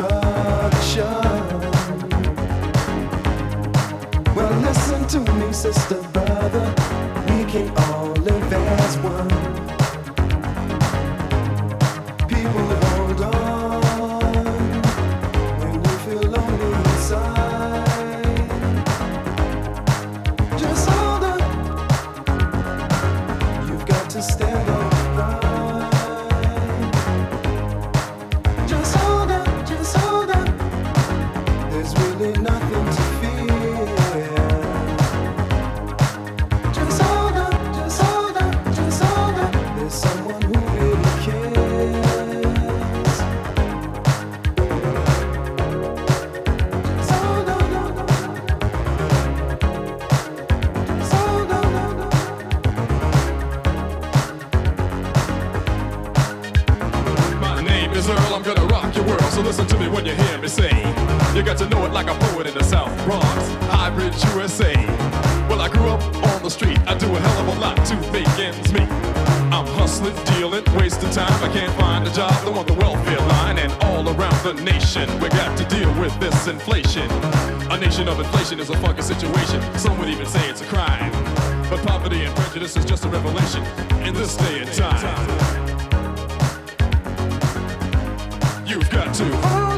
struggle. nation. We got to deal with this inflation. A nation of inflation is a fucking situation. Some would even say it's a crime. But poverty and prejudice is just a revelation in this day and time. You've got to.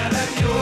Canada, you